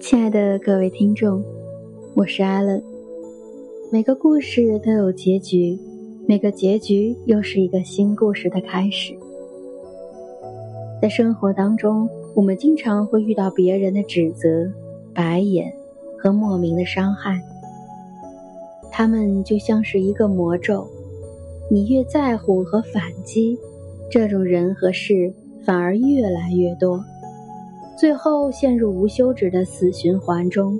亲爱的各位听众，我是阿伦。每个故事都有结局，每个结局又是一个新故事的开始。在生活当中，我们经常会遇到别人的指责、白眼和莫名的伤害，他们就像是一个魔咒。你越在乎和反击，这种人和事反而越来越多。最后陷入无休止的死循环中，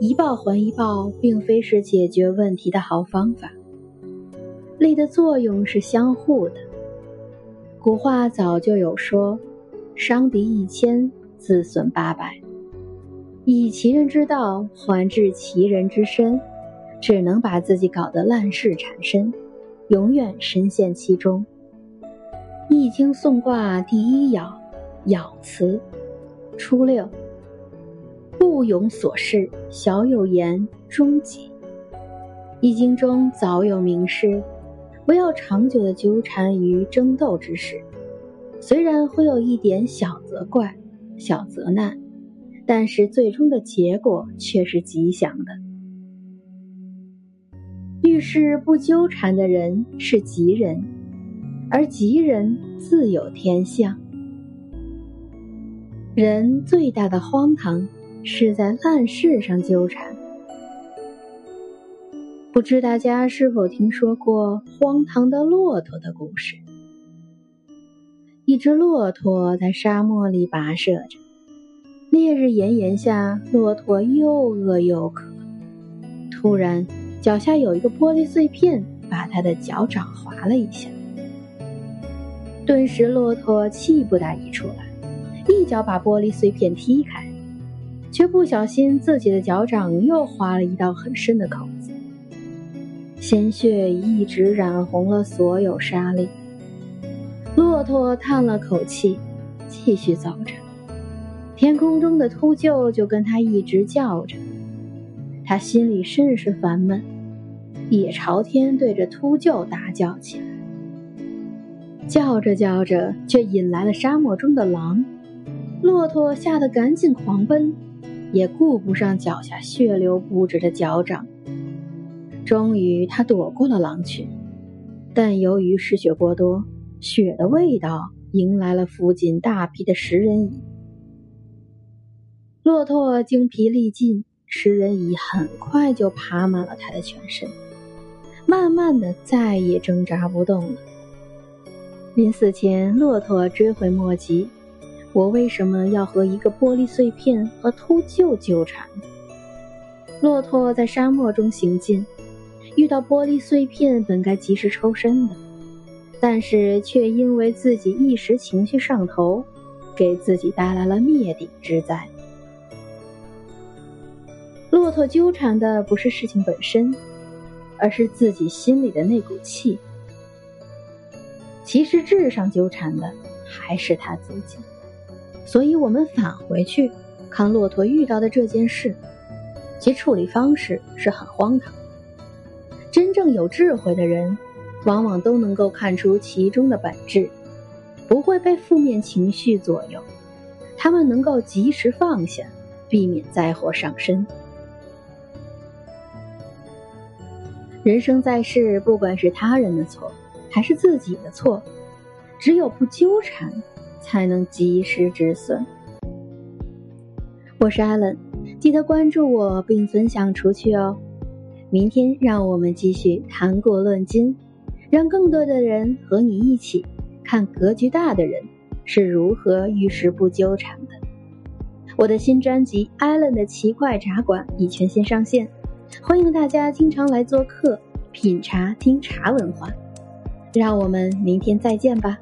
一报还一报，并非是解决问题的好方法。力的作用是相互的。古话早就有说：“伤敌一千，自损八百。”以其人之道还治其人之身，只能把自己搞得烂事缠身，永远深陷其中。《易经》颂卦第一爻。爻辞：初六，不勇所事，小有言，终己。易经中早有明示，不要长久的纠缠于争斗之事。虽然会有一点小责怪、小责难，但是最终的结果却是吉祥的。遇事不纠缠的人是吉人，而吉人自有天相。人最大的荒唐，是在烂事上纠缠。不知大家是否听说过荒唐的骆驼的故事？一只骆驼在沙漠里跋涉着，烈日炎炎下，骆驼又饿又渴。突然，脚下有一个玻璃碎片，把他的脚掌划了一下。顿时，骆驼气不打一处来。一脚把玻璃碎片踢开，却不小心自己的脚掌又划了一道很深的口子，鲜血一直染红了所有沙砾。骆驼叹了口气，继续走着。天空中的秃鹫就跟他一直叫着，他心里甚是烦闷，也朝天对着秃鹫大叫起来。叫着叫着，却引来了沙漠中的狼。骆驼吓得赶紧狂奔，也顾不上脚下血流不止的脚掌。终于，他躲过了狼群，但由于失血过多，血的味道迎来了附近大批的食人蚁。骆驼精疲力尽，食人蚁很快就爬满了他的全身，慢慢的再也挣扎不动了。临死前，骆驼追悔莫及。我为什么要和一个玻璃碎片和秃鹫纠缠？骆驼在沙漠中行进，遇到玻璃碎片，本该及时抽身的，但是却因为自己一时情绪上头，给自己带来了灭顶之灾。骆驼纠缠的不是事情本身，而是自己心里的那股气。其实智上纠缠的还是他自己。所以，我们返回去看骆驼遇到的这件事，其处理方式是很荒唐。真正有智慧的人，往往都能够看出其中的本质，不会被负面情绪左右。他们能够及时放下，避免灾祸上身。人生在世，不管是他人的错，还是自己的错，只有不纠缠。才能及时止损。我是艾伦，记得关注我并分享出去哦。明天让我们继续谈古论今，让更多的人和你一起看格局大的人是如何遇事不纠缠的。我的新专辑《艾伦的奇怪茶馆》已全线上线，欢迎大家经常来做客，品茶听茶文化。让我们明天再见吧。